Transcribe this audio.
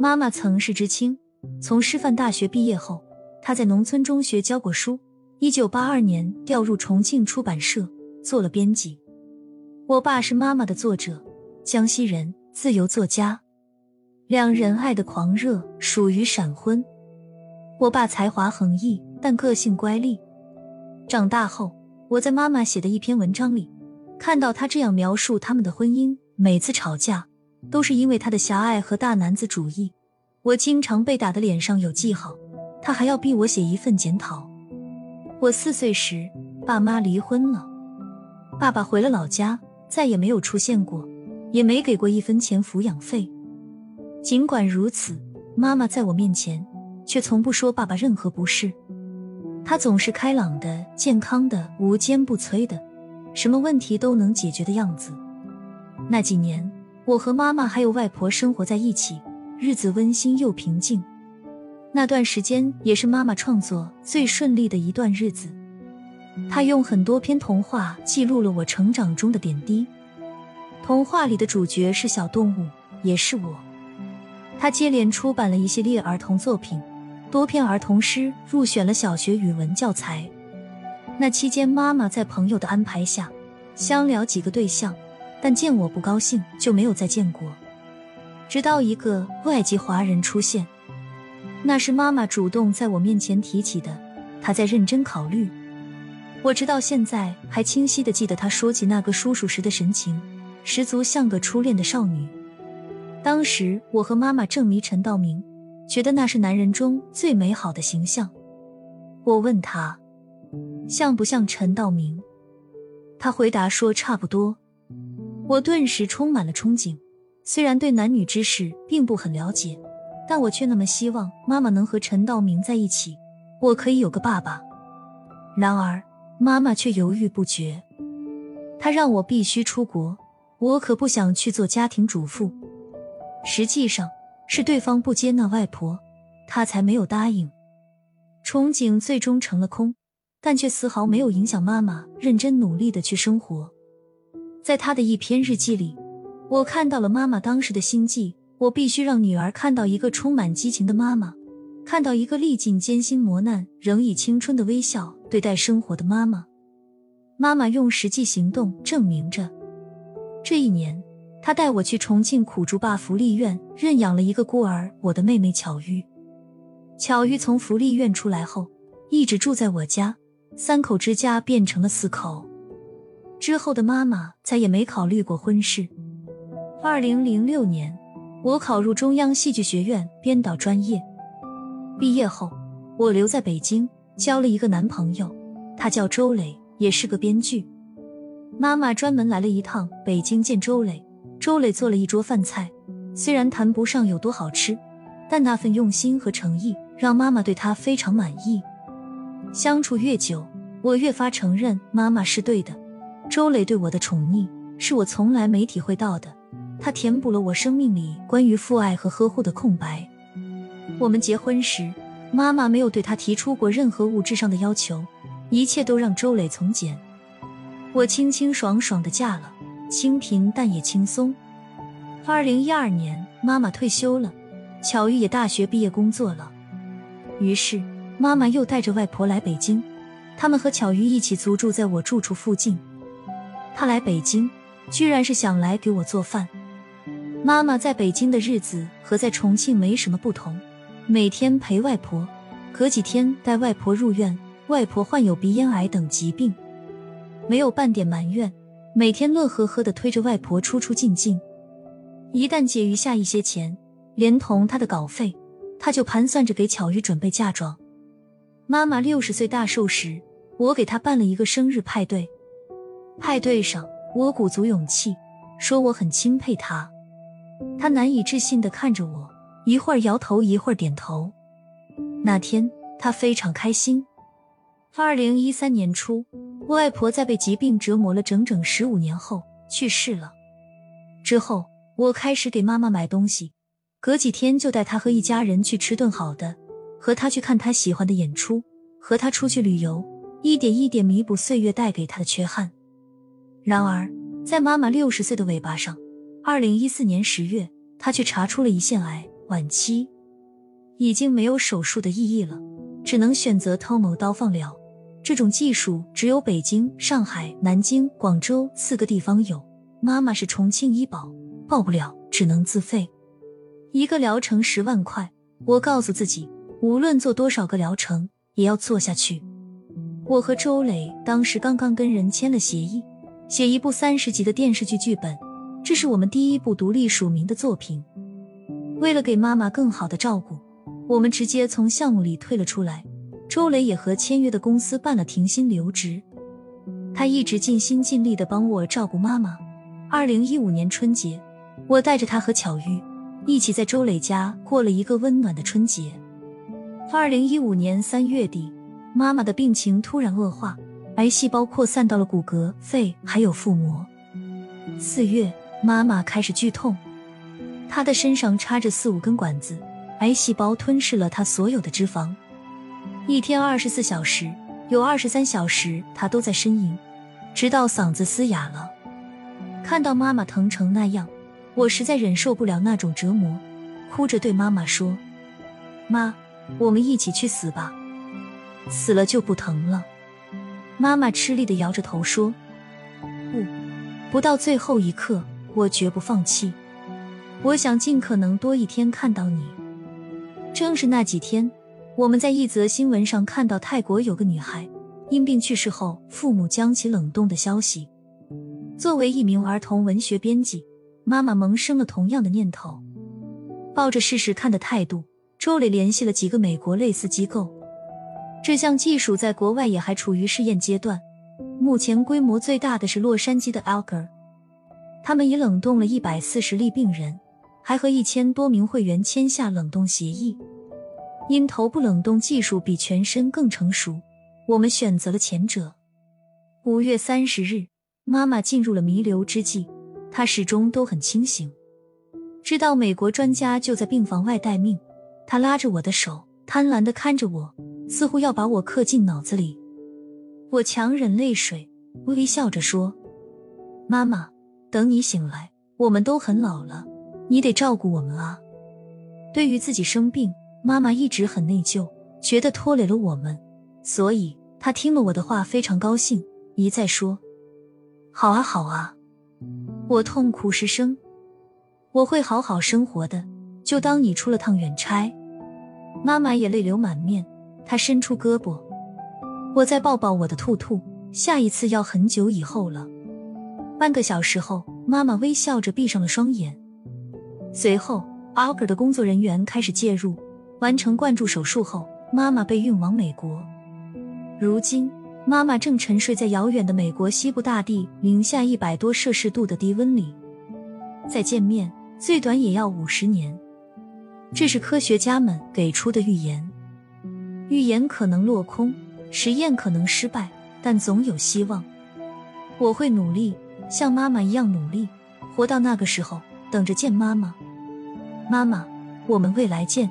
妈妈曾是知青，从师范大学毕业后，她在农村中学教过书。一九八二年调入重庆出版社做了编辑。我爸是妈妈的作者，江西人，自由作家。两人爱的狂热属于闪婚。我爸才华横溢，但个性乖戾。长大后，我在妈妈写的一篇文章里看到他这样描述他们的婚姻：每次吵架都是因为他的狭隘和大男子主义。我经常被打的脸上有记号，他还要逼我写一份检讨。我四岁时，爸妈离婚了，爸爸回了老家，再也没有出现过，也没给过一分钱抚养费。尽管如此，妈妈在我面前却从不说爸爸任何不是。她总是开朗的、健康的、无坚不摧的，什么问题都能解决的样子。那几年，我和妈妈还有外婆生活在一起，日子温馨又平静。那段时间也是妈妈创作最顺利的一段日子。她用很多篇童话记录了我成长中的点滴。童话里的主角是小动物，也是我。她接连出版了一系列儿童作品，多篇儿童诗入选了小学语文教材。那期间，妈妈在朋友的安排下相聊几个对象，但见我不高兴，就没有再见过。直到一个外籍华人出现。那是妈妈主动在我面前提起的，她在认真考虑。我直到现在还清晰的记得她说起那个叔叔时的神情，十足像个初恋的少女。当时我和妈妈正迷陈道明，觉得那是男人中最美好的形象。我问他像不像陈道明，他回答说差不多。我顿时充满了憧憬，虽然对男女之事并不很了解。但我却那么希望妈妈能和陈道明在一起，我可以有个爸爸。然而妈妈却犹豫不决，她让我必须出国，我可不想去做家庭主妇。实际上是对方不接纳外婆，她才没有答应。憧憬最终成了空，但却丝毫没有影响妈妈认真努力的去生活。在她的一篇日记里，我看到了妈妈当时的心迹。我必须让女儿看到一个充满激情的妈妈，看到一个历尽艰辛磨难仍以青春的微笑对待生活的妈妈。妈妈用实际行动证明着。这一年，她带我去重庆苦竹坝福利院认养了一个孤儿，我的妹妹巧玉。巧玉从福利院出来后，一直住在我家，三口之家变成了四口。之后的妈妈再也没考虑过婚事。二零零六年。我考入中央戏剧学院编导专业，毕业后我留在北京，交了一个男朋友，他叫周磊，也是个编剧。妈妈专门来了一趟北京见周磊，周磊做了一桌饭菜，虽然谈不上有多好吃，但那份用心和诚意让妈妈对他非常满意。相处越久，我越发承认妈妈是对的，周磊对我的宠溺是我从来没体会到的。他填补了我生命里关于父爱和呵护的空白。我们结婚时，妈妈没有对他提出过任何物质上的要求，一切都让周磊从简。我清清爽爽的嫁了，清贫但也轻松。二零一二年，妈妈退休了，巧玉也大学毕业工作了。于是，妈妈又带着外婆来北京，他们和巧玉一起租住在我住处附近。他来北京，居然是想来给我做饭。妈妈在北京的日子和在重庆没什么不同，每天陪外婆，隔几天带外婆入院。外婆患有鼻咽癌等疾病，没有半点埋怨，每天乐呵呵的推着外婆出出进进。一旦结余下一些钱，连同他的稿费，他就盘算着给巧玉准备嫁妆。妈妈六十岁大寿时，我给她办了一个生日派对。派对上，我鼓足勇气说我很钦佩他。他难以置信的看着我，一会儿摇头，一会儿点头。那天他非常开心。二零一三年初，我外婆在被疾病折磨了整整十五年后去世了。之后，我开始给妈妈买东西，隔几天就带她和一家人去吃顿好的，和她去看她喜欢的演出，和她出去旅游，一点一点弥补岁月带给她的缺憾。然而，在妈妈六十岁的尾巴上。二零一四年十月，她却查出了胰腺癌晚期，已经没有手术的意义了，只能选择偷某刀放疗。这种技术只有北京、上海、南京、广州四个地方有。妈妈是重庆医保，报不了，只能自费。一个疗程十万块，我告诉自己，无论做多少个疗程，也要做下去。我和周磊当时刚刚跟人签了协议，写一部三十集的电视剧剧本，这是我们第一部独立署名的作品。为了给妈妈更好的照顾，我们直接从项目里退了出来。周磊也和签约的公司办了停薪留职，他一直尽心尽力的帮我照顾妈妈。二零一五年春节，我带着他和巧玉一起在周磊家过了一个温暖的春节。二零一五年三月底，妈妈的病情突然恶化，癌细胞扩散到了骨骼、肺还有腹膜。四月，妈妈开始剧痛，她的身上插着四五根管子，癌细胞吞噬了她所有的脂肪。一天二十四小时，有二十三小时他都在呻吟，直到嗓子嘶哑了。看到妈妈疼成那样，我实在忍受不了那种折磨，哭着对妈妈说：“妈，我们一起去死吧，死了就不疼了。”妈妈吃力的摇着头说：“不，不到最后一刻，我绝不放弃。我想尽可能多一天看到你。”正是那几天。我们在一则新闻上看到泰国有个女孩因病去世后，父母将其冷冻的消息。作为一名儿童文学编辑，妈妈萌生了同样的念头，抱着试试看的态度，周磊联系了几个美国类似机构。这项技术在国外也还处于试验阶段，目前规模最大的是洛杉矶的 Alger，他们已冷冻了一百四十例病人，还和一千多名会员签下冷冻协议。因头部冷冻技术比全身更成熟，我们选择了前者。五月三十日，妈妈进入了弥留之际，她始终都很清醒。知道美国专家就在病房外待命，她拉着我的手，贪婪的看着我，似乎要把我刻进脑子里。我强忍泪水，微笑着说：“妈妈，等你醒来，我们都很老了，你得照顾我们啊。”对于自己生病。妈妈一直很内疚，觉得拖累了我们，所以她听了我的话非常高兴，一再说：“好啊，好啊。”我痛哭失声。我会好好生活的，就当你出了趟远差。妈妈也泪流满面，他伸出胳膊，我再抱抱我的兔兔。下一次要很久以后了。半个小时后，妈妈微笑着闭上了双眼。随后，阿格的工作人员开始介入。完成灌注手术后，妈妈被运往美国。如今，妈妈正沉睡在遥远的美国西部大地零下一百多摄氏度的低温里。再见面，最短也要五十年。这是科学家们给出的预言。预言可能落空，实验可能失败，但总有希望。我会努力，像妈妈一样努力，活到那个时候，等着见妈妈。妈妈，我们未来见。